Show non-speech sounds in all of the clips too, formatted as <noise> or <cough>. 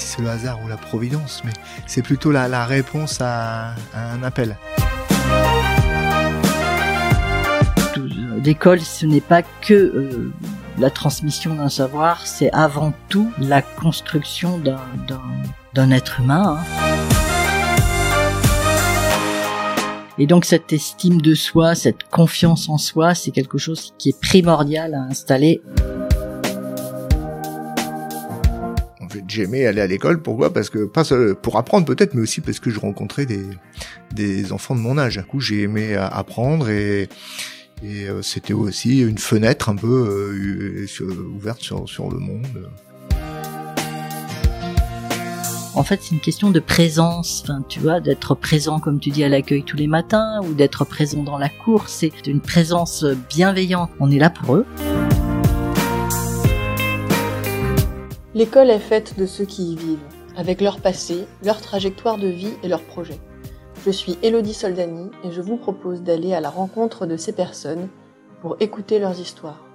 si c'est le hasard ou la providence, mais c'est plutôt la, réponse à, un appel. L'école, ce n'est pas que euh, la transmission d'un savoir, c'est avant tout la construction d'un être humain. Hein. Et donc cette estime de soi, cette confiance en soi, c'est quelque chose qui est primordial à installer. J'aimais aller à l'école. Pourquoi? Parce que pas pour apprendre peut-être, mais aussi parce que je rencontrais des des enfants de mon âge. Du coup, j'ai aimé apprendre et et euh, c'était aussi une fenêtre un peu euh, ouverte sur sur le monde. En fait, c'est une question de présence, enfin, tu vois, d'être présent, comme tu dis, à l'accueil tous les matins, ou d'être présent dans la cour. C'est une présence bienveillante. On est là pour eux. L'école est faite de ceux qui y vivent, avec leur passé, leur trajectoire de vie et leurs projets. Je suis Elodie Soldani et je vous propose d'aller à la rencontre de ces personnes pour écouter leurs histoires.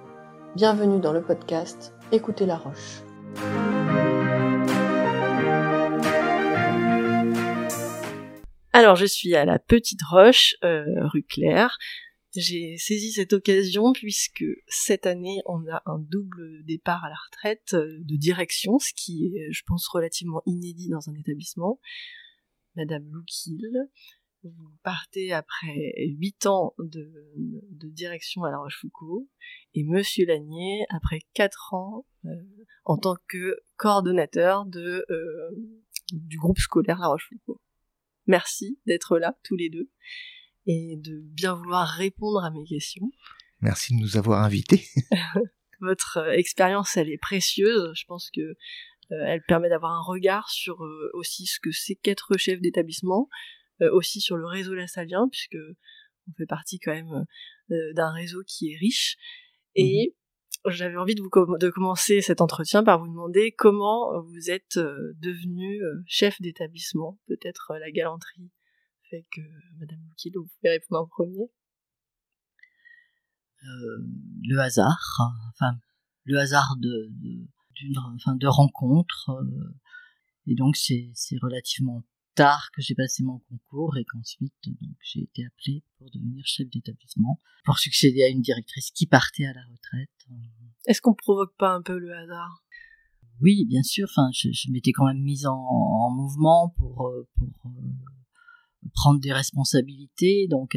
Bienvenue dans le podcast Écoutez la Roche. Alors, je suis à la Petite Roche, euh, rue Claire. J'ai saisi cette occasion puisque cette année, on a un double départ à la retraite euh, de direction, ce qui est, je pense, relativement inédit dans un établissement. Madame Loukil, vous partez après huit ans de, direction à La Rochefoucauld et Monsieur Lanier après quatre ans euh, en tant que coordonnateur de, du groupe scolaire La Rochefoucauld. Merci d'être là tous les deux et de bien vouloir répondre à mes questions. Merci de nous avoir invités. <laughs> Votre euh, expérience, elle est précieuse. Je pense que euh, elle permet d'avoir un regard sur euh, aussi ce que c'est qu'être chef d'établissement, aussi sur le réseau lassalien, puisque on fait partie quand même d'un réseau qui est riche. Et mhm j'avais envie de vous de commencer cet entretien par vous demander comment vous êtes devenu chef d'établissement. Peut-être la galanterie fait que Madame Moukil, vous pouvez répondre en premier. le hasard, enfin le hasard de, d'une enfin de rencontre et donc c'est relativement tard que j'ai passé mon concours et qu'ensuite donc j'ai été appelée pour devenir chef d'établissement pour succéder à une directrice qui partait à la retraite. Est-ce qu'on provoque pas un peu le hasard? Oui, bien sûr. Enfin, je, m'étais quand même mise en, mouvement pour euh, pour euh, prendre des responsabilités. Donc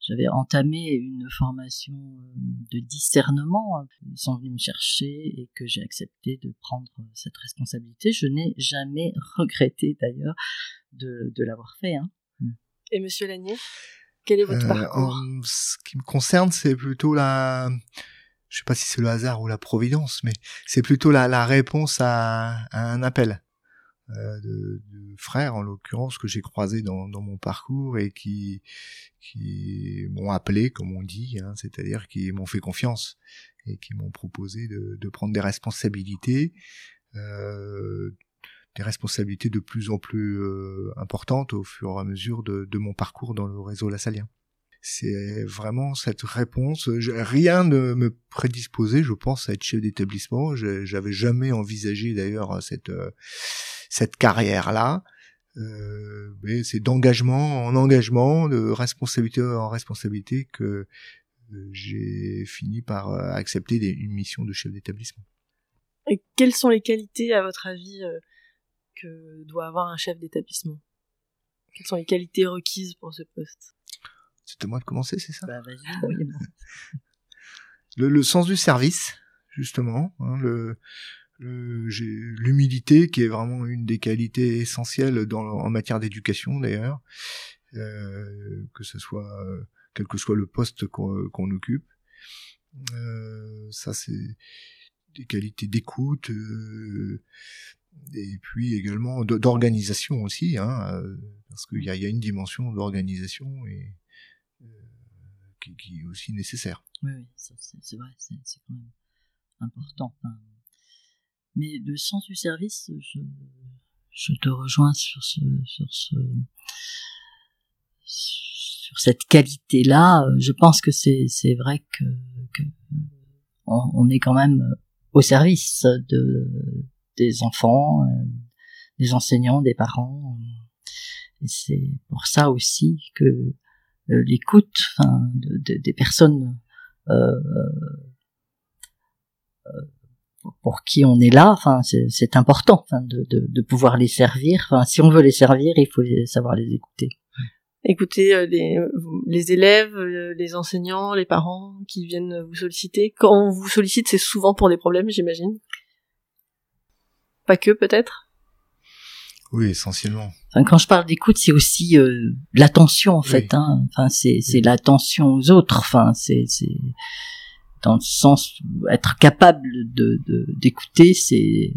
j'avais entamé une formation euh, de discernement. Ils sont venus me chercher et que j'ai accepté de prendre cette responsabilité. Je n'ai jamais regretté d'ailleurs de, de l'avoir fait. Hein. Mm. Et Monsieur Lanier, quel est votre euh, parcours? Ce qui me concerne, c'est plutôt la, je sais pas si c'est le hasard ou la providence, mais c'est plutôt la, la réponse à, à, un appel. Euh, de, de, frères en l'occurrence que j'ai croisés dans, dans, mon parcours et qui qui m'ont appelé comme on dit hein, c'est-à-dire qui m'ont fait confiance et qui m'ont proposé de, de, prendre des responsabilités euh, des responsabilités de plus en plus euh, importantes au fur et à mesure de, de, mon parcours dans le réseau lassalien. C'est vraiment cette réponse. Rien ne me prédisposait, je pense, à être chef d'établissement. J'avais jamais envisagé d'ailleurs cette euh, cette carrière-là. Euh, mais c'est d'engagement en engagement, de responsabilité en responsabilité que euh, j'ai fini par accepter une mission de chef d'établissement. Et quelles sont les qualités, à votre avis, que doit avoir un chef d'établissement? Quelles sont les qualités requises pour ce poste? C'est à moi de commencer, c'est ça? Bah, <laughs> le, le, sens du service, justement, hein, le, l'humilité qui est vraiment une des qualités essentielles en matière d'éducation d'ailleurs, euh, que ce soit quel que soit le poste qu'on occupe. Euh, ça c'est des qualités d'écoute, euh, et puis également d'organisation aussi, hein, parce qu'il y a, y a, une dimension d'organisation qui, est aussi nécessaire. Oui, oui c'est vrai, c'est quand même important. Mais le sens du service, je, je te rejoins sur ce, sur ce, sur cette qualité-là. Je pense que c'est c'est vrai que, que on, est quand même au service de des enfants, euh, des enseignants, des parents. Et c'est pour ça aussi que l'écoute enfin, de, des personnes euh, pour qui on est là, enfin c'est important enfin, de, de, de, pouvoir les servir. Enfin, si on veut les servir, il faut savoir les écouter. Écouter euh, les, les élèves, euh, les enseignants, les parents qui viennent vous solliciter. Quand on vous sollicite, c'est souvent pour des problèmes, j'imagine. Pas que, peut-être. Oui, essentiellement. Enfin, quand je parle d'écoute, c'est aussi euh, l'attention en fait. Hein. Enfin, c'est l'attention aux autres. Enfin, c'est dans le sens être capable de d'écouter, c'est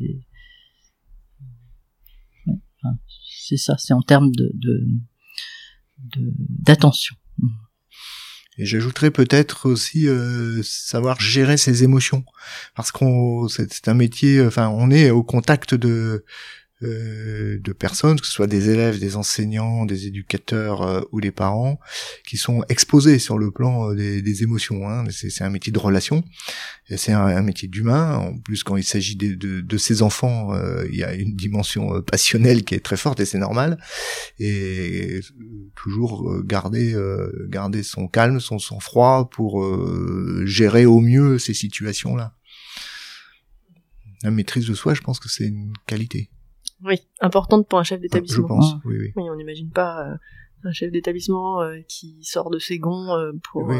c'est ça, c'est en termes de d'attention. Et j'ajouterais peut-être aussi euh, savoir gérer ses émotions, parce qu'on c'est un métier, enfin on est au contact de euh, de personnes, que ce soit des élèves, des enseignants, des éducateurs euh, ou les parents, qui sont exposés sur le plan euh, des, des, émotions. Hein. C'est un métier de relation, c'est un, un, métier d'humain. En plus, quand il s'agit de, de, de, ces enfants, il y a une dimension passionnelle qui est très forte et c'est normal. Et toujours garder garder son calme, son sang-froid pour gérer au mieux ces situations-là. La maîtrise de soi, je pense que c'est une qualité. Oui, importante pour un chef d'établissement. Je pense, oui, oui. Oui, on n'imagine pas euh, un chef d'établissement euh, qui sort de ses gonds euh, pour... Oui.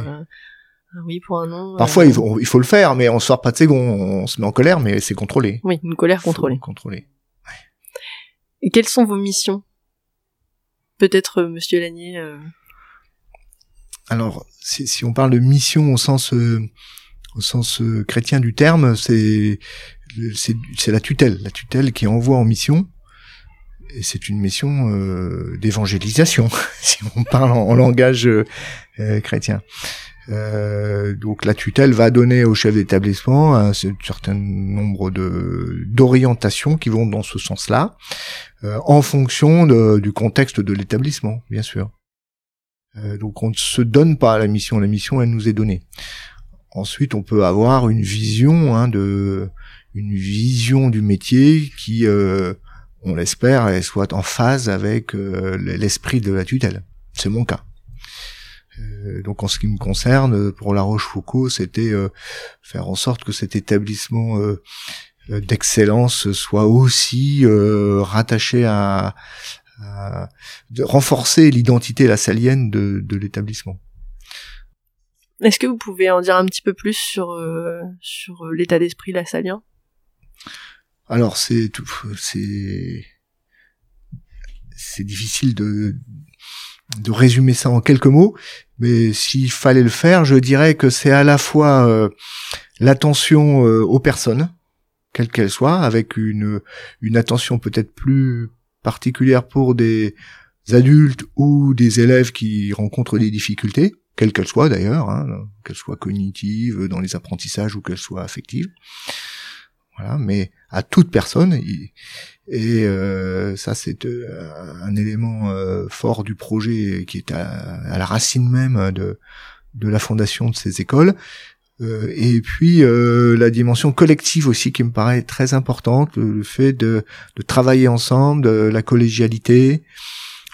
oui, pour un nom. Parfois, il faut, il, faut, le faire, mais on sort pas de ses gonds. On se met en colère, mais c'est contrôlé. Oui, une colère contrôlée. Contrôlée. Et quelles sont vos missions? Peut-être, Monsieur Lanier. Alors, si, si, on parle de mission au sens au sens chrétien du terme, c'est c'est la tutelle, la tutelle qui envoie en mission. Et c'est une mission euh, d'évangélisation, <laughs> si on parle en, langage euh, chrétien. Euh, donc la tutelle va donner au chef d'établissement un, certain nombre de d'orientations qui vont dans ce sens-là, en fonction du contexte de l'établissement, bien sûr. Donc on ne se donne pas à la mission, la mission elle nous est donnée. Ensuite, on peut avoir une vision hein, de une vision du métier qui, euh, on l'espère, soit en phase avec euh, l'esprit de la tutelle. C'est mon cas. Euh, donc en ce qui me concerne, pour La Rochefoucauld, c'était faire en sorte que cet établissement d'excellence soit aussi rattaché à, renforcer l'identité la salienne de, l'établissement. Est-ce que vous pouvez en dire un petit peu plus sur sur l'état d'esprit lassalien alors c'est tout, c'est c'est difficile de résumer ça en quelques mots, mais s'il fallait le faire, je dirais que c'est à la fois euh, l'attention euh, aux personnes, quelles qu'elles soient, avec une une attention peut-être plus particulière pour des adultes ou des élèves qui rencontrent des difficultés, quelles qu'elles soient d'ailleurs, hein, qu'elles soient cognitives, dans les apprentissages ou qu'elles soient affectives voilà, mais à toute personne. Et euh, ça, c'est euh, un élément euh, fort du projet qui est à, la racine même de, de la fondation de ces écoles. et puis la dimension collective aussi qui me paraît très importante, le fait de, de travailler ensemble, de la collégialité,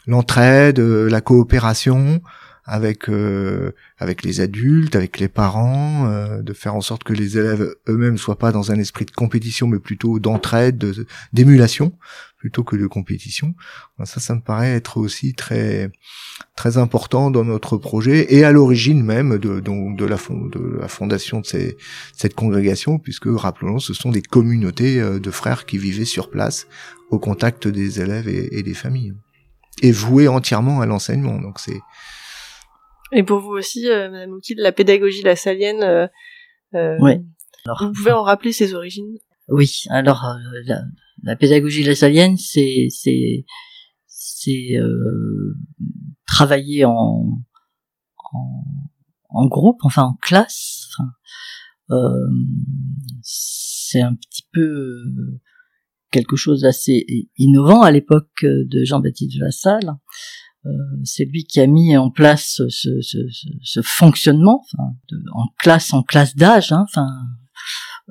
l'entraide, la coopération, avec euh, avec les adultes, avec les parents, euh, de faire en sorte que les élèves eux-mêmes soient pas dans un esprit de compétition, mais plutôt d'entraide, d'émulation, plutôt que de compétition. Ça, ça me paraît être aussi très très important dans notre projet et à l'origine même de donc de la de la fondation de ces, cette congrégation, puisque rappelons, ce sont des communautés euh, de frères qui vivaient sur place au contact des élèves et, et des familles et voués entièrement à l'enseignement. Donc c'est et pour vous aussi, euh, Madame Oukid, la pédagogie la salienne, euh, euh oui. Alors, vous pouvez en rappeler ses origines? Oui. Alors, euh, la, la pédagogie salienne, c'est c'est c'est travailler en, en, en groupe, enfin en classe. Enfin, c'est un petit peu quelque chose d'assez innovant à l'époque de Jean-Baptiste de la Salle. Euh, c'est lui qui a mis en place ce, ce, ce, ce fonctionnement, enfin, de, en classe en classe d'âge, hein, enfin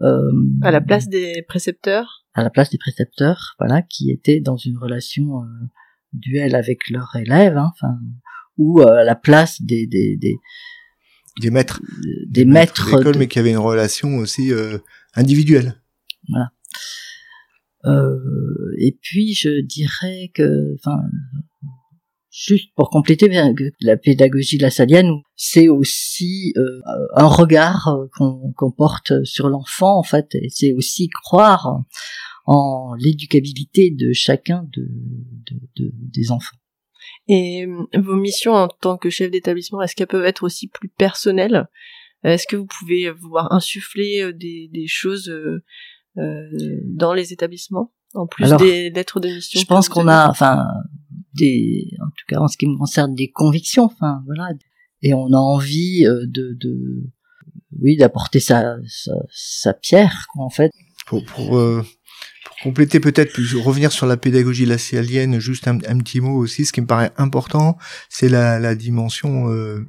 euh, À la place des précepteurs à la place des précepteurs, voilà, qui étaient dans une relation euh, duel avec leurs élèves, hein, enfin, ou euh, à la place des des des, Des maîtres. des maîtres, d'école, de- mais qui avaient une relation aussi euh, individuelle. Euh, et puis je dirais que, enfin, juste pour compléter que la pédagogie lassalienne, c'est aussi euh, un regard euh, qu'on porte sur l'enfant en fait, c'est aussi croire en l'éducabilité de chacun de, de- de- des enfants. Et euh, vos missions en tant que chef d'établissement, est-ce qu'elles peuvent être aussi plus personnelles? Est-ce que vous pouvez voir insuffler des, des choses euh, dans les établissements en plus Alors, des lettres de mission Je pense qu'on a, enfin, des, tout en ce qui me concerne, des convictions, enfin voilà, et on a envie euh, de, de oui, d'apporter sa, sa, sa pierre, quoi, en fait. Pour, pour, euh, pour compléter peut-être, revenir sur la pédagogie lassalienne, juste un, petit mot aussi, ce qui me paraît important, c'est la, la dimension euh,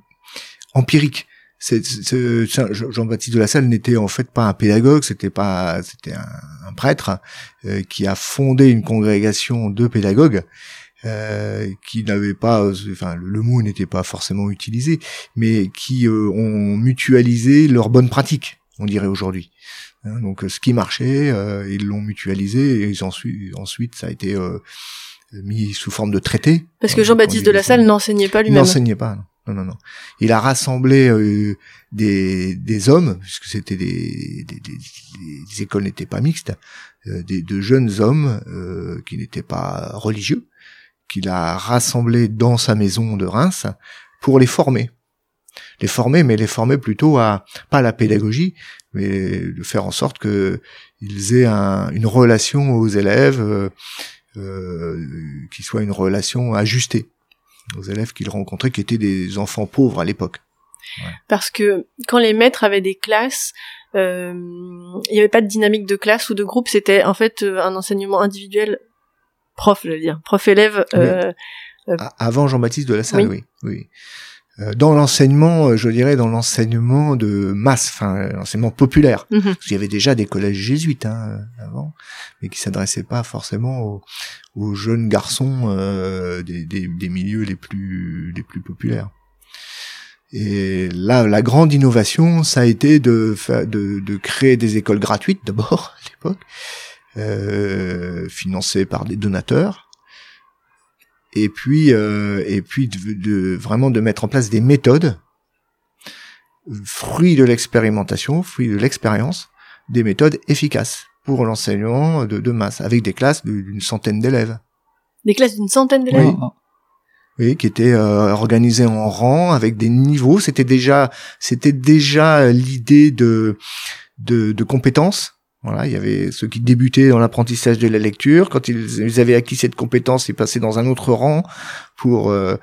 empirique. Jean-Baptiste de la Salle n'était en fait pas un pédagogue, c'était pas, c'était un, un prêtre euh, qui a fondé une congrégation de pédagogues euh, qui n'avaient pas, euh, enfin le, le mot n'était pas forcément utilisé, mais qui euh, ont mutualisé leurs bonnes pratiques, on dirait aujourd'hui. Hein, donc euh, ce qui marchait, euh, ils l'ont mutualisé et ils ont su- ensuite ça a été euh, mis sous forme de traité. Parce que Euh, Jean-Baptiste de la Salle n'enseignait pas il lui-même. n'enseignait pas. non. Non, non, non. Il a rassemblé euh, des, des hommes, puisque c'était des, des, des- les écoles n'étaient pas mixtes, euh, des, de jeunes hommes euh, qui n'étaient pas religieux, qu'il a rassemblés dans sa maison de Reims pour les former. Les former, mais les former plutôt à pas à la pédagogie, mais de faire en sorte que ils aient un- une relation aux élèves euh, euh, qui soit une relation ajustée aux élèves qu'il rencontrait qui étaient des enfants pauvres à l'époque. Parce que quand les maîtres avaient des classes, euh, il n'y avait pas de dynamique de classe ou de groupe, c'était en fait euh, un enseignement individuel prof, je veux dire, prof-élève. euh, A- Avant Jean-Baptiste de la Salle, Oui. oui. oui. Euh, Dans l'enseignement, euh, je dirais dans l'enseignement de masse, enfin euh, l'enseignement populaire. mhm. Parce qu'il y avait déjà des collèges jésuites hein, euh, avant, mais qui s'adressaient pas forcément aux, aux jeunes garçons euh, des, des, des milieux les plus les plus populaires. Et là, la grande innovation, ça a été de, de, de créer des écoles gratuites d'abord <laughs> à l'époque, euh, financées par des donateurs, et puis euh, et puis de, de- vraiment de mettre en place des méthodes fruits de l'expérimentation, fruits de l'expérience, des méthodes efficaces pour l'enseignement de, de masse, avec des classes d'une centaine d'élèves, Des classes d'une centaine d'élèves. Oui. oui, qui étaient euh, organisées en rang avec des niveaux. C'était déjà, c'était déjà l'idée de, de de compétences. Voilà, il y avait ceux qui débutaient dans l'apprentissage de la lecture. Quand ils, ils avaient acquis cette compétence, ils passaient dans un autre rang pour euh,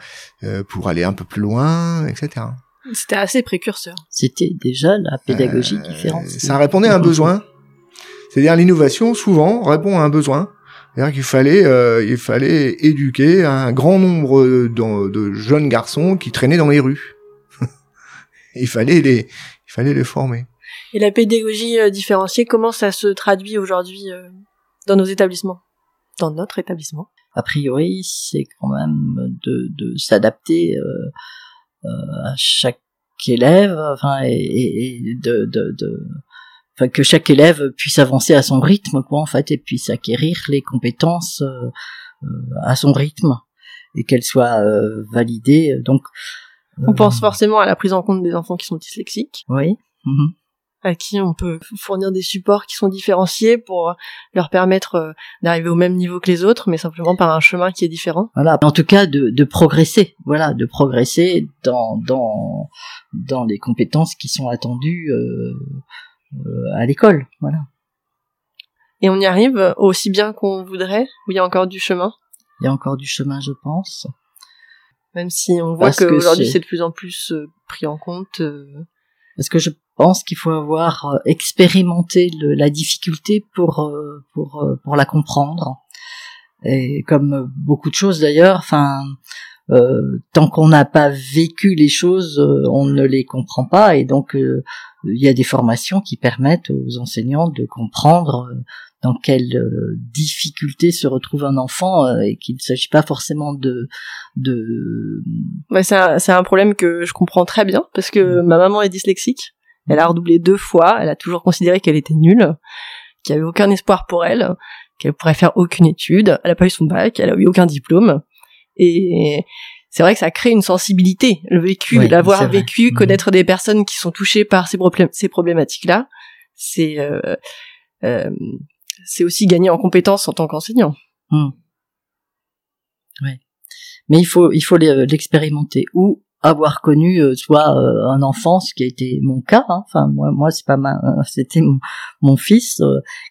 euh, pour aller un peu plus loin, etc. C'était assez précurseur. C'était déjà la pédagogie Euh, différente. Ça répondait à un besoin. C'est-à-dire l'innovation souvent répond à un besoin. C'est-à-dire qu'il fallait euh, il fallait éduquer un grand nombre de, de jeunes garçons qui traînaient dans les rues. <laughs> il fallait les il fallait les former. Et la pédagogie euh, différenciée, comment ça se traduit aujourd'hui euh, dans nos établissements? Dans notre établissement A priori, c'est quand même de, de s'adapter euh, à chaque élève, enfin, et, de, de, de enfin, que chaque élève puisse avancer à son rythme, quoi, en fait, et puisse acquérir les compétences euh, à son rythme et qu'elles soient euh, validées. Donc, On pense forcément à la prise en compte des enfants qui sont dyslexiques, Oui. mhm. À qui on peut fournir des supports qui sont différenciés pour leur permettre euh, d'arriver au même niveau que les autres, mais simplement par un chemin qui est différent. Voilà. En tout cas, de, de progresser. Voilà, de progresser dans dans dans les compétences qui sont attendues euh, euh, à l'école. Voilà. Et on y arrive aussi bien qu'on voudrait, ou il y a encore du chemin, Il y a encore du chemin, je pense. même si on voit Parce que qu'aujourd'hui c'est- de plus en plus euh, pris en compte. euh, Parce que je pense qu'il faut avoir euh, expérimenté le- la difficulté pour euh, pour euh, pour la comprendre. Et comme beaucoup de choses d'ailleurs, enfin, euh, tant qu'on n'a pas vécu les choses, euh, on ne les comprend pas. Et donc, euh, il y a des formations qui permettent aux enseignants de comprendre dans quelles difficultés se retrouve un enfant et qu'il ne s'agit pas forcément de... de... Ouais, c'est un, un, problème que je comprends très bien parce que mm. ma maman est dyslexique. Elle a redoublé deux fois. Elle a toujours considéré qu'elle était nulle, qu'il n'y avait aucun espoir pour elle, qu'elle pourrait faire aucune étude. Elle n'a pas eu son bac, elle a eu aucun diplôme. Et c'est vrai que ça crée une sensibilité, le vécu, l'avoir vécu, mhm. connaître des personnes qui sont touchées par ces, ces problématiques-là, c'est euh, euh, c'est aussi gagner en compétences en tant qu'enseignant. Hmm. Ouais. Mais il faut il faut l'expérimenter ou avoir connu euh, soit euh, un enfant, ce qui a été mon cas. Hein. Enfin moi moi c'est pas ma c'était mon, mon, fils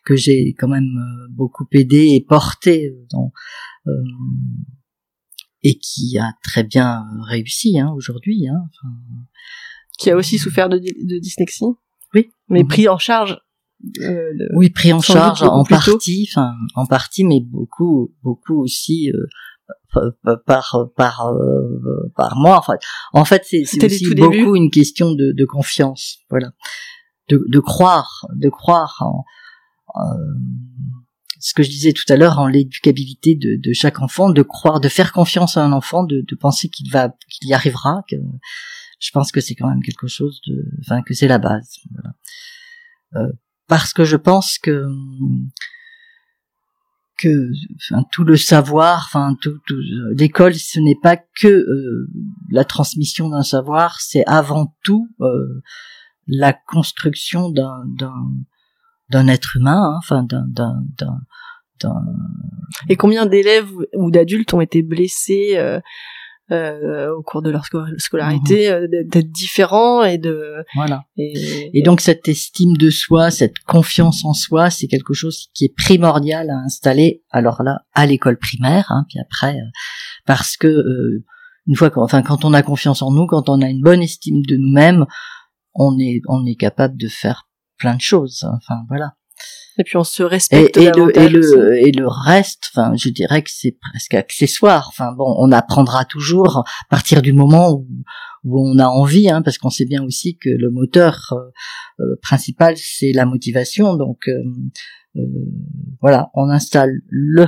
que j'ai quand même beaucoup aidé et porté dans et qui a très bien réussi hein, aujourd'hui. Hein, qui a aussi souffert de, de dyslexie. Oui. Mais pris en charge. Euh, oui, pris en charge en partie, enfin en partie, mais beaucoup, beaucoup aussi euh, par par euh, par moi. Enfin, en fait, c'est aussi beaucoup une question de, de confiance, voilà, de, de croire, de croire en, ce que je disais tout à l'heure en l'éducabilité de, de, chaque enfant, de croire, de faire confiance à un enfant, de, de penser qu'il va, qu'il y arrivera. Que je pense que c'est quand même quelque chose de, enfin que c'est la base. Voilà. Euh, parce que je pense que que enfin, tout le savoir, enfin tout, tout l'école, ce n'est pas que euh, la transmission d'un savoir, c'est avant tout euh, la construction d'un d'un d'un être humain, hein, enfin d'un d'un Et combien d'élèves ou d'adultes ont été blessés euh, euh, au cours de leur scolarité, mhm. euh, d'être différents et de voilà. Et, donc cette estime de soi, cette confiance en soi, c'est quelque chose qui est primordial à installer. Alors là, à l'école primaire, hein, puis après, parce que une fois, enfin, quand on a confiance en nous, quand on a une bonne estime de nous-mêmes, on est on est capable de faire plein de choses. Enfin voilà. Et puis on se respecte. Et, le, et le, et le reste, enfin, je dirais que c'est presque accessoire. Enfin bon, on apprendra toujours à partir du moment où, où on a envie, hein, parce qu'on sait bien aussi que le moteur euh, euh, principal c'est la motivation. Donc euh, voilà, on installe le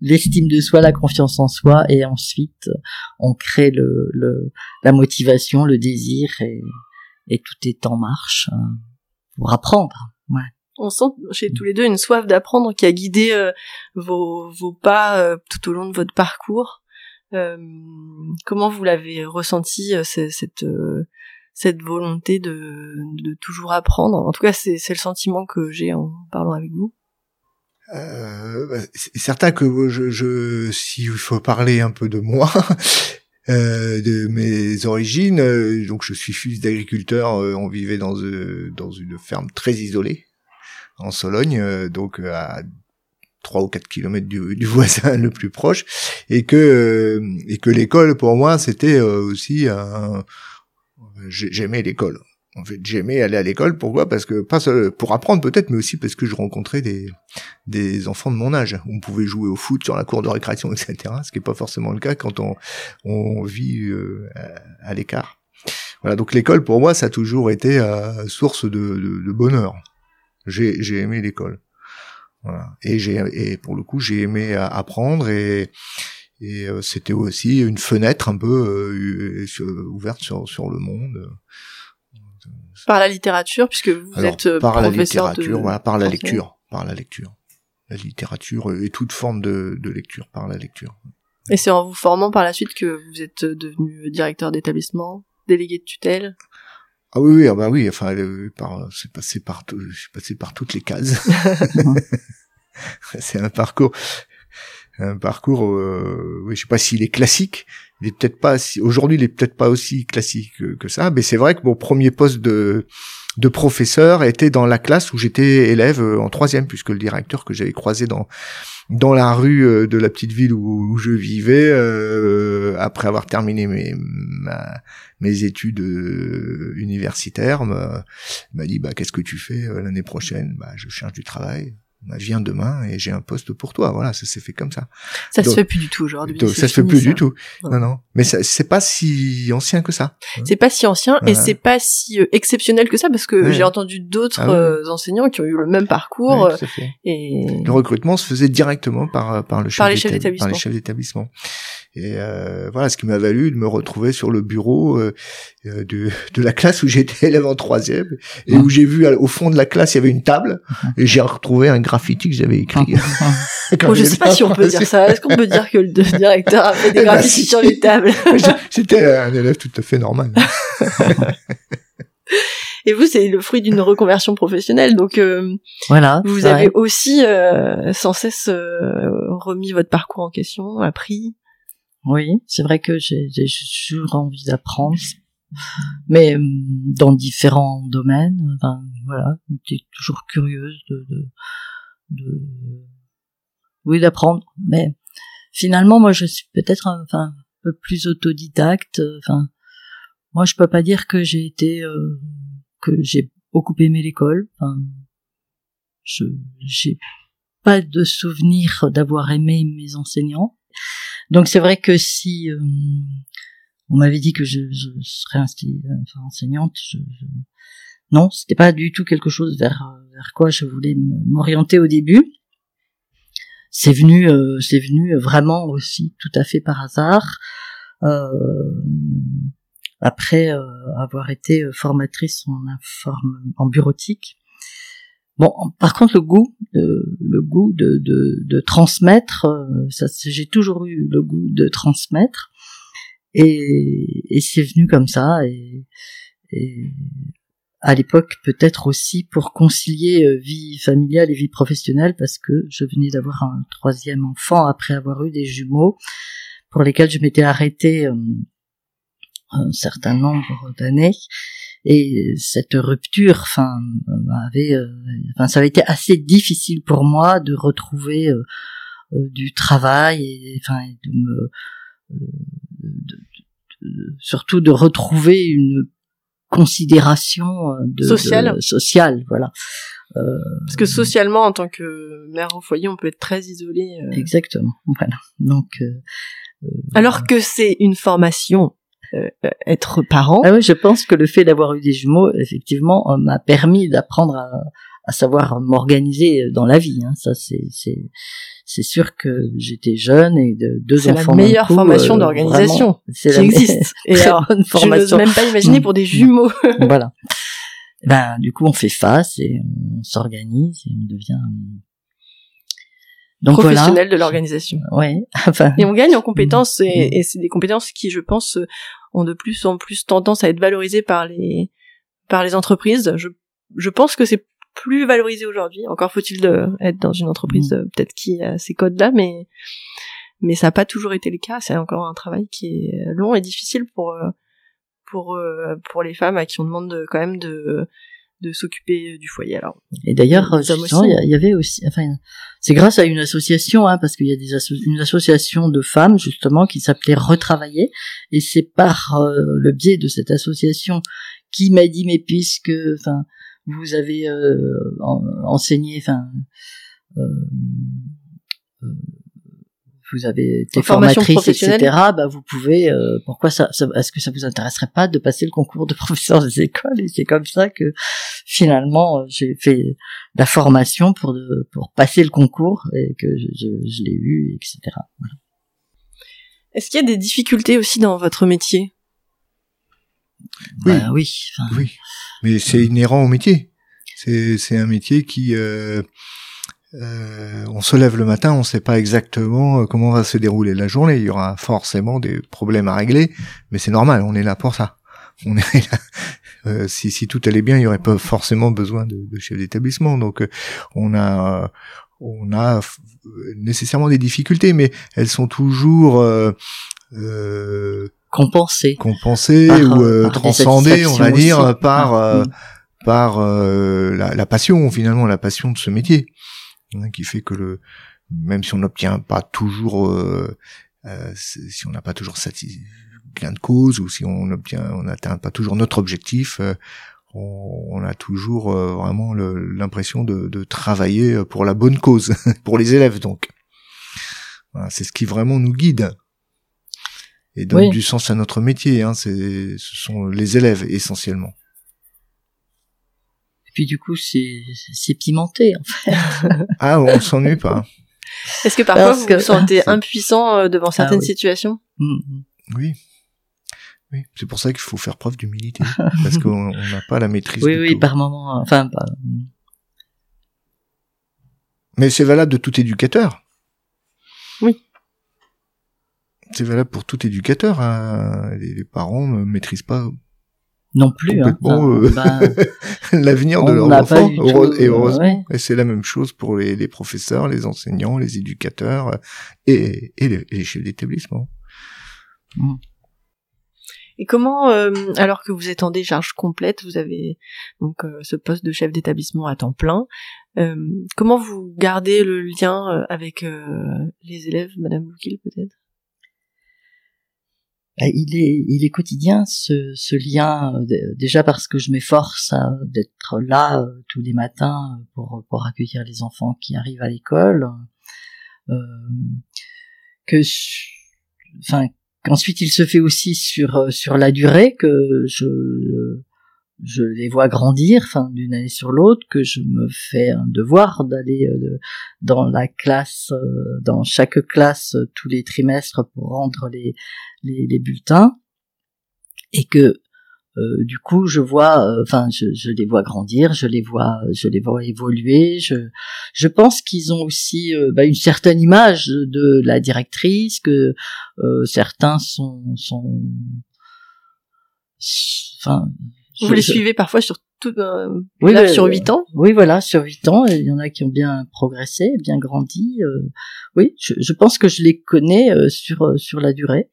l'estime de soi, la confiance en soi, et ensuite on crée le, le la motivation, le désir, et, et tout est en marche pour apprendre. Ouais. On sent chez tous les deux une soif d'apprendre qui a guidé euh, vos, pas euh, tout au long de votre parcours. Euh, comment vous l'avez ressenti cette volonté de, toujours apprendre? En tout cas, c'est le sentiment que j'ai en parlant avec vous. Euh, c'est certain que je, je s'il faut parler un peu de moi, <laughs> de mes origines. Donc je suis fils d'agriculteur. On vivait dans une ferme très isolée en Sologne, donc à 3 ou 4 kilomètres du, du, <laughs> voisin le plus proche, et que et que l'école pour moi c'était aussi un j'aimais l'école. En fait, j'aimais aller à l'école. Pourquoi? Parce que pas pour apprendre peut-être, mais aussi parce que je rencontrais des des enfants de mon âge. On pouvait jouer au foot sur la cour de récréation, <laughs> etc. Ce qui est pas forcément le cas quand on on vit euh, à, l'écart. Voilà. Donc l'école pour moi, ça a toujours été euh, source de, de, de bonheur. J'ai j'ai aimé l'école. Voilà. Et j'ai et pour le coup, j'ai aimé apprendre et et euh, c'était aussi une fenêtre un peu ouverte sur sur le monde par la littérature, puisque vous êtes euh, par la littérature, voilà, par la lecture, par la lecture, la littérature et toute forme de, de lecture par la lecture. Et c'est en vous formant par la suite que vous êtes devenu directeur d'établissement, délégué de tutelle? Ah oui, oui, ah bah oui, enfin, euh, par, c'est passé par, j'ai passé par toutes les cases. <laughs> c'est un parcours, un parcours, euh, oui, je sais pas s'il est classique, il est peut-être pas aujourd'hui il est peut-être pas aussi classique que, ça mais c'est vrai que mon premier poste de de professeur était dans la classe où j'étais élève euh, en troisième puisque le directeur que j'avais croisé dans dans la rue euh, de la petite ville où, je vivais euh, après avoir terminé mes mes études universitaires m'a dit bah qu'est-ce que tu fais l'année prochaine? Bah je cherche du travail viens demain et j'ai un poste pour toi. Voilà, ça s'est fait comme ça. Ça se fait plus du tout aujourd'hui. Ça se fait plus du tout. Non, non. Mais c'est pas si ancien que ça. C'est pas si ancien et c'est pas si euh, exceptionnel que ça parce que j'ai entendu d'autres ah euh, enseignants qui ont eu le même parcours. Euh, et le recrutement se faisait directement par par le chef par les chefs d'établissement. Et voilà, ce qui m'a valu de me retrouver sur le bureau de, <laughs> de la classe où j'étais élève en troisième et où j'ai vu au fond de la classe il y avait une table et j'ai retrouvé un graffiti que j'avais écrit. <laughs> bon, je sais pas si on peut dire ça. Est-ce qu'on peut dire que le directeur a fait des eh ben, graffitis sur les tables <laughs> C'était un élève tout à fait normal. Et vous, c'est le fruit d'une reconversion professionnelle, donc euh, voilà. Vous avez aussi euh, sans cesse euh, remis votre parcours en question, appris. Oui, c'est vrai que j'ai toujours envie d'apprendre, mais dans différents domaines. Enfin, voilà, j'étais toujours curieuse de, de, de oui d'apprendre. Mais finalement moi je suis peut-être enfin un peu plus autodidacte. Enfin moi je peux pas dire que j'ai été euh, que j'ai beaucoup aimé l'école. Enfin je j'ai pas de souvenir d'avoir aimé mes enseignants donc c'est vrai que si euh, on m'avait dit que je, je serais enfin, enseignante je, je... non c'était pas du tout quelque chose vers vers quoi je voulais m'orienter au début c'est venu, euh, c'est venu vraiment aussi tout à fait par hasard. Euh, après euh, avoir été formatrice en bureautique. Bon, par contre, le goût, le goût de, de, de transmettre, ça, j'ai toujours eu le goût de transmettre, et, c'est venu comme ça. Et, et à l'époque peut-être aussi pour concilier euh, vie familiale et vie professionnelle parce que je venais d'avoir un troisième enfant après avoir eu des jumeaux pour lesquels je m'étais arrêtée euh, un certain nombre d'années et cette rupture enfin avait euh, enfin ça avait été assez difficile pour moi de retrouver du travail et enfin de me surtout de retrouver une considération euh, de, sociale, sociale voilà. Euh, Parce que socialement, en tant que mère au foyer, on peut être très isolé. Euh. Exactement. Voilà. Donc. Alors que c'est une formation être parent. Ah oui, je pense que le fait d'avoir eu des jumeaux, effectivement, m'a permis d'apprendre à, à savoir m'organiser dans la vie. Hein. Ça, c'est c'est sûr que j'étais jeune et de deux enfants. C'est la meilleure formation euh, d'organisation qui existe. <laughs> Et alors, je n'ose même pas imaginer pour des jumeaux. <laughs> voilà. Ben, du coup, on fait face et on s'organise et on devient donc professionnel de l'organisation. Ouais. <laughs> Enfin. Et on gagne en compétences et, et c'est des compétences qui, je pense, ont de plus en plus tendance à être valorisées par les par les entreprises. Je je pense que c'est plus valorisé aujourd'hui. Encore faut-il être dans une entreprise mm. peut-être qui a ces codes-là, mais mais ça n'a pas toujours été le cas. C'est encore un travail qui est long et difficile pour euh, pour euh, pour les femmes à qui on demande quand même de de s'occuper du foyer. Alors. Et d'ailleurs, il y, avait aussi, enfin, c'est grâce à une association, hein, parce qu'il y a des une association de femmes justement qui s'appelait Retravailler, et c'est par le biais de cette association qui m'a dit, mais puisque, enfin, vous avez euh, enseigné, enfin, euh, euh, vous avez été formatrice, etc. Bah, vous pouvez. pourquoi ça, Est-ce que ça vous intéresserait pas de passer le concours de <laughs> professeur des écoles? Et c'est comme ça que finalement j'ai fait la formation pour pour passer le concours et que je, je, l'ai eu, etc. Est-ce qu'il y a des difficultés aussi dans votre métier? Oui. Bah, oui. oui. Mais c'est inhérent au métier. C'est, c'est un métier qui, euh, euh, on se lève le matin, on ne sait pas exactement euh, comment va se dérouler la journée. Il y aura forcément des problèmes à régler, mais c'est normal. On est là pour ça. On est là. <laughs> Euh, si, si tout allait bien, il y aurait pas forcément besoin de, de chef d'établissement. Donc, euh, on a, on a nécessairement des difficultés, mais elles sont toujours euh, compensé compensé ou euh, transcendé on va dire par euh, par euh, la, la, passion finalement la passion de ce métier hein, qui fait que le même si on n'obtient pas toujours si on n'a pas toujours gain de cause ou si on obtient on n'atteint pas toujours notre objectif on, a toujours vraiment l'impression de, de, travailler pour la bonne cause, <laughs> pour les élèves donc. c'est ce qui vraiment nous guide et donne du sens à notre métier. Hein. C'est, ce sont les élèves essentiellement. Et puis du coup, c'est, c'est pimenté en fait. <laughs> ah, on s'ennuie pas. Est-ce que parfois vous vous sentez <laughs> impuissant euh, devant certaines ah situations mm, mm. Oui. Oui, c'est pour ça qu'il faut faire preuve d'humilité, parce qu'on n'a pas la maîtrise. Oui, oui, par moment, enfin. Mais c'est valable de tout éducateur. Oui c'est valable pour tout éducateur. Hein. Les, parents ne maîtrisent pas non plus hein. euh, bah, <laughs> l'avenir de leurs enfants et heureusement et c'est la même chose pour les, professeurs les enseignants les éducateurs et, les, chefs d'établissement mm. et comment euh, alors que vous êtes en décharge complète vous avez donc euh, ce poste de chef d'établissement à temps plein comment vous gardez le lien avec les élèves madame Loukil peut-être? Il est, il est quotidien ce, ce lien euh, déjà parce que je m'efforce d'être là euh, tous les matins pour pour accueillir les enfants qui arrivent à l'école, euh, que enfin qu'ensuite il se fait aussi sur sur la durée que je je les vois grandir, enfin d'une année sur l'autre, que je me fais un devoir d'aller dans la classe, dans chaque classe tous les trimestres pour rendre les les, bulletins. Et que euh, du coup je vois euh, enfin je, les vois grandir je les vois je les vois évoluer. Je je pense qu'ils ont aussi euh, bah, une certaine image de la directrice que certains sont sont enfin vous les suivez parfois sur tout oui, sur huit ans? oui voilà sur huit ans il y en a qui ont bien progressé bien grandi oui je, je, pense que je les connais sur sur la durée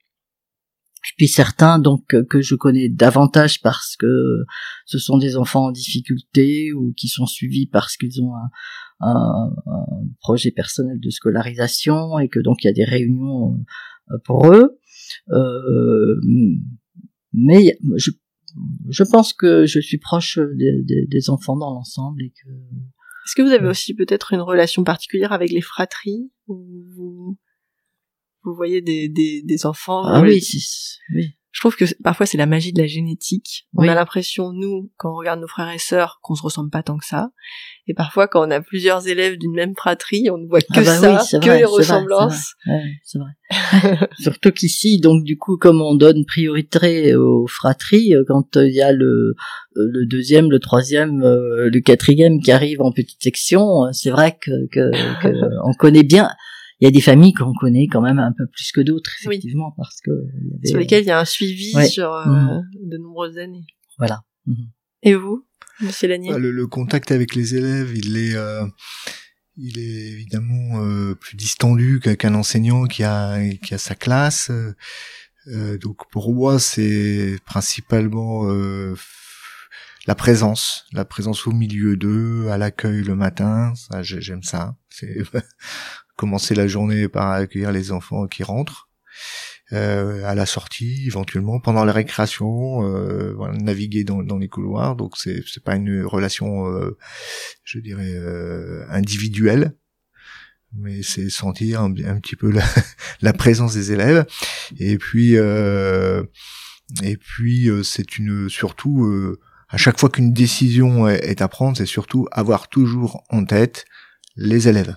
et puis certains donc que je connais davantage parce que ce sont des enfants en difficulté ou qui sont suivis parce qu'ils ont un, un, projet personnel de scolarisation et que donc il y a des réunions euh, pour eux. Euh, mais je, je pense que je suis proche des, enfants dans l'ensemble et que. Est-ce que vous avez aussi peut-être une relation particulière avec les fratries ou vous voyez des, des, des enfants. Ah oui, oui. Je trouve que parfois c'est la magie de la génétique. On a l'impression, nous, quand on regarde nos frères et sœurs, qu'on se ressemble pas tant que ça. Et parfois, quand on a plusieurs élèves d'une même fratrie, on ne voit que ah bah ça, que les ressemblances. C'est vrai. <laughs> Surtout qu'ici, donc du coup, comme on donne priorité aux fratries, euh, quand il y a le, euh, le deuxième, le troisième, euh, le quatrième qui arrive en petite section, c'est vrai que, que, que <laughs> on connaît bien il y a des familles qu'on connaît quand même un peu plus que d'autres, effectivement, parce que sur lesquelles il y a un suivi sur euh, mhm. de nombreuses années. Voilà. Mhm. Et vous, Monsieur Lanier ah, le, contact avec les élèves, il est euh, il est évidemment euh, plus distendu qu'un enseignant qui a qui a sa classe. donc pour moi, c'est principalement la présence, la présence au milieu d'eux, à l'accueil le matin, ça j'aime ça. C'est <laughs> commencer la journée par accueillir les enfants qui rentrent. Euh, à la sortie, éventuellement pendant la récréation, euh, voilà, naviguer dans, dans, les couloirs. Donc c'est c'est pas une relation, euh, je dirais euh, individuelle, mais c'est sentir un, petit peu la, <laughs> la, présence des élèves. Et puis euh, et puis euh, c'est une surtout à chaque fois qu'une décision est, est à prendre, c'est surtout avoir toujours en tête les élèves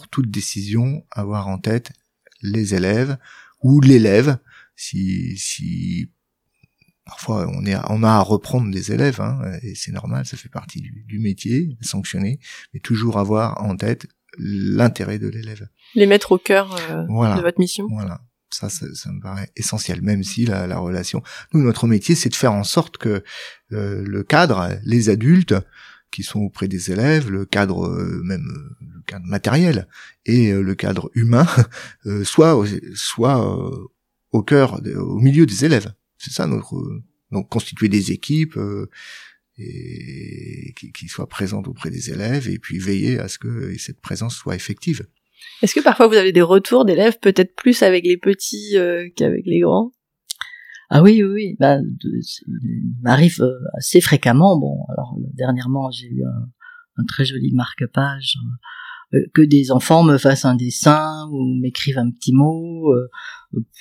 pour toute décision, avoir en tête les élèves ou l'élève, si, si parfois on, est, on a à reprendre des élèves, hein, et c'est normal, ça fait partie du, métier, sanctionner, mais toujours avoir en tête l'intérêt de l'élève. Les mettre au cœur euh, de votre mission. Voilà. Ça, ça, me paraît essentiel, même si la, la relation. Nous, notre métier, c'est de faire en sorte que euh, le cadre, les adultes, qui sont auprès des élèves, le cadre euh, même euh, le cadre matériel et euh, le cadre humain soit <laughs> soit au cœur, au milieu des élèves. C'est ça notre donc constituer des équipes et qui, qui, soient présentes auprès des élèves et puis veiller à ce que cette présence soit effective. Est-ce que parfois vous avez des retours d'élèves peut-être plus avec les petits qu'avec les grands? Ah oui, oui, oui. C'est- il m'arrive euh, assez fréquemment. Bon, alors dernièrement, j'ai eu un, très joli marque-page euh, que des enfants me fassent un dessin ou m'écrivent un petit mot euh,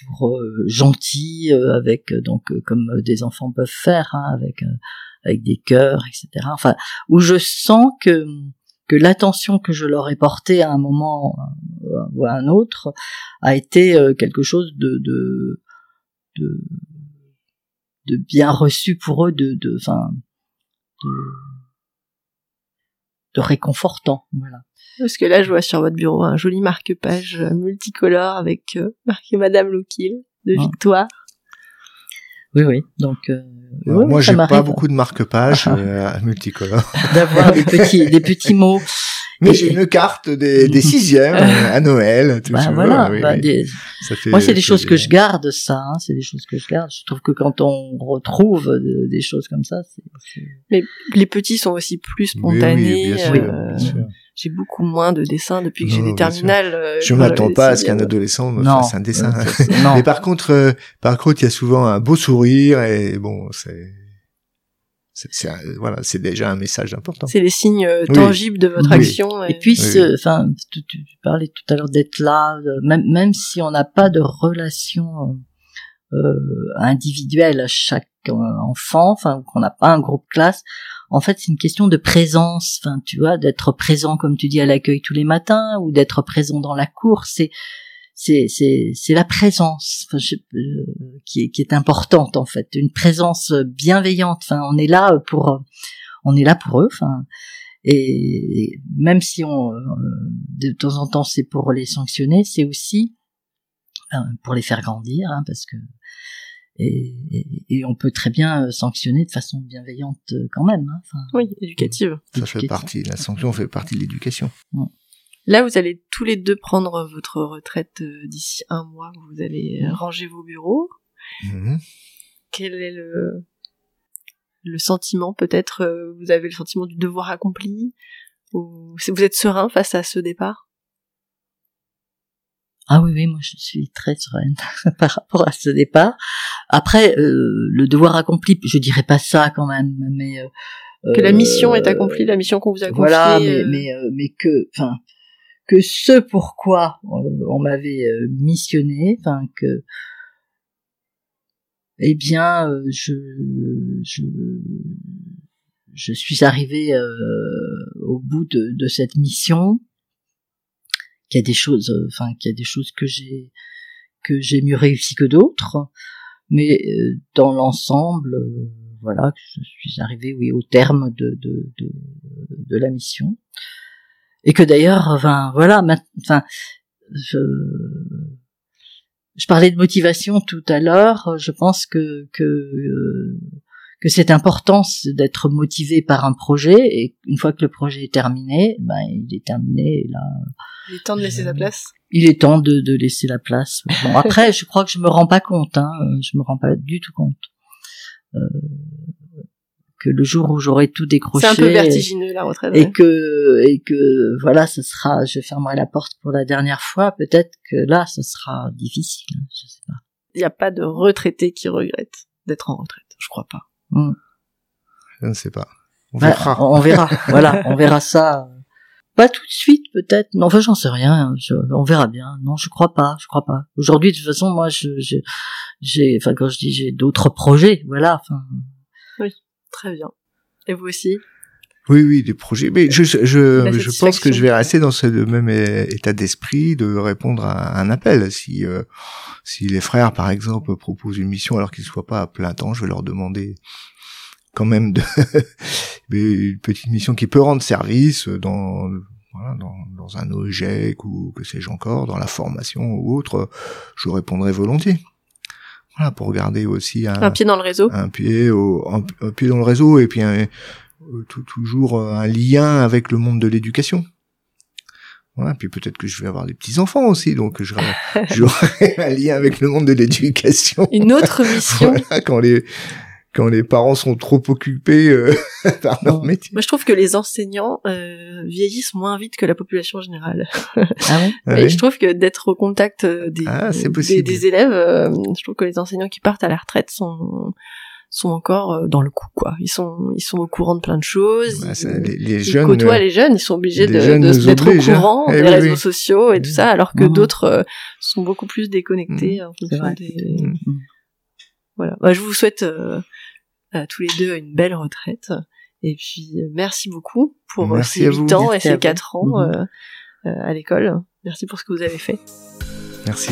pour euh, gentil euh, avec euh, donc euh, comme euh, des enfants peuvent faire hein, avec euh, avec des cœurs, etc. Enfin, où je sens que que l'attention que je leur ai portée à un moment euh, ou à un autre a été euh, quelque chose de de de, de bien reçu pour eux, de de enfin de, de réconfortant, voilà. Parce que là, je vois sur votre bureau un joli marque-page euh, <laughs> multicolore avec euh, marqué Madame Loukil de Ah. Victoire. Oui, oui. Donc euh, ouais, moi, j'ai pas beaucoup de marque-pages <laughs> euh, multicolores. d'avoir des <laughs> petits des petits mots. Mais j'ai une carte des, <laughs> des sixièmes euh, à Noël. Tout Bah, ça. voilà. Oui, bah, oui. des- Ça fait Moi, c'est des choses que je garde, ça. Hein, c'est des choses que je garde. Je trouve que quand on retrouve de- des choses comme ça, c'est c'est- Les petits sont aussi plus Oui, oui, spontanés. bien sûr, euh, bien sûr. J'ai beaucoup moins de dessins depuis que j'ai des terminales. euh, Je m'attends j'avais pas à ce qu'un adolescent me fasse un dessin. Euh, <laughs> non. Mais par contre, euh, par contre, il y a souvent un beau sourire et bon, c'est, c'est, voilà, c'est déjà un message important. C'est les signes euh, Oui. tangibles de votre Oui. action. Et puis, Oui, ce- enfin, tu, tu parlais tout à l'heure d'être là, euh, même, même si on n'a pas de relation euh, individuelle à chaque euh, enfant, enfin, qu'on n'a pas un groupe classe, en fait, c'est une question de présence. Enfin, tu vois, d'être présent, comme tu dis, à l'accueil tous les matins, ou d'être présent dans la cour. C'est c'est c'est c'est la présence enfin, je- euh, qui est qui est importante en fait, une présence bienveillante. Enfin, on est là pour euh, on est là pour eux. Enfin, et et même si on euh, de temps en temps c'est pour les sanctionner, c'est aussi euh, pour les faire grandir, hein, parce que et, et, et on peut très bien euh, sanctionner de façon bienveillante quand même. Hein, enfin, Oui, éducative. Ça fait partie, la sanction fait partie de l'éducation. Là, vous allez tous les deux prendre votre retraite euh, d'ici un mois. Vous allez Mhm. euh, ranger vos bureaux. Mhm. Quel est le le sentiment Peut-être euh, vous avez le sentiment du devoir accompli? Ou vous êtes serein face à ce départ? Ah oui, oui, moi je suis très sereine <laughs> par rapport à ce départ. Après, euh, le devoir accompli, je dirais pas ça quand même, mais euh, Que la mission est accomplie, la mission qu'on vous a confiée. Voilà, mais mais mais que, enfin, que ce pourquoi on m'avait euh, missionné, enfin que, eh bien, euh, je je je suis arrivé euh, au bout de, cette mission. Qu'il y a des choses, enfin qu'il y a des choses que j'ai que j'ai mieux réussi que d'autres, mais dans l'ensemble, voilà, je suis arrivé, oui, au terme de de de, de la mission, et que d'ailleurs, enfin voilà, enfin, je je parlais de motivation tout à l'heure. Je pense que que euh, que c'est important d'être motivé par un projet et une fois que le projet est terminé, ben il est terminé. Et là, il est temps de laisser sa place. il est temps de, de laisser la place. Bon, <laughs> après, je crois que je me rends pas compte. Hein, je me rends pas du tout compte euh, que le jour où j'aurai tout décroché C'est un peu vertigineux la retraite. et ouais. que et que voilà, ce sera, je fermerai la porte pour la dernière fois. Peut-être que là, ce sera difficile. hein, Je sais pas. Il n'y a pas de retraité qui regrette d'être en retraite. Je crois pas. Hmm. Je ne sais pas. On Bah, verra. on verra. <laughs> voilà, on verra ça. Pas tout de suite, peut-être. Non, enfin, j'en sais rien. Je- on verra bien. Non, je crois pas. Je crois pas. Aujourd'hui, de toute façon, moi, je, je- j'ai, enfin, quand je dis j'ai d'autres projets, voilà. Enfin, Très bien. Et vous aussi? Oui, oui, des projets. Mais je, je, je pense que je vais rester dans ce même état d'esprit de répondre à un appel. Si, euh, si les frères, par exemple, proposent une mission alors qu'ils ne soient pas à plein temps, je vais leur demander quand même de <laughs> mais une petite mission qui peut rendre service dans voilà, dans, dans un OGEC ou que sais-je encore, dans la formation ou autre, je répondrai volontiers. Voilà, pour garder aussi un, Un pied dans le réseau un pied au, un, un pied dans le réseau et puis un, euh, tout- toujours un lien avec le monde de l'éducation. Voilà, puis peut-être que je vais avoir des petits enfants aussi, donc j'aurai <laughs> j'aurai un lien avec le monde de l'éducation. Une autre <laughs> mission Voilà, quand les quand les parents sont trop occupés euh, <laughs> par leur métier. Moi, je trouve que les enseignants euh, vieillissent moins vite que la population générale. Ah bon Ah Et oui. je trouve que d'être au contact euh, des, Ah, des, élèves, euh, je trouve que les enseignants qui partent à la retraite sont sont encore euh, dans le coup, quoi. Ils sont ils sont au courant de plein de choses. Ouais, ils, ça, les, les ils jeunes, côtoient euh, les jeunes, ils sont obligés de, nous d'être au obligent, courant Eh des oui, réseaux oui. sociaux et tout ça, alors que Mhm. d'autres euh, sont beaucoup plus déconnectés en fonction vrai. des. Mhm. Voilà. Bah, je vous souhaite euh, à tous les deux une belle retraite. Et puis euh, merci beaucoup pour euh, Merci ces à vous. 8 ans et Merci ces vous. 4 ans euh, à l'école. Merci pour ce que vous avez fait. Merci.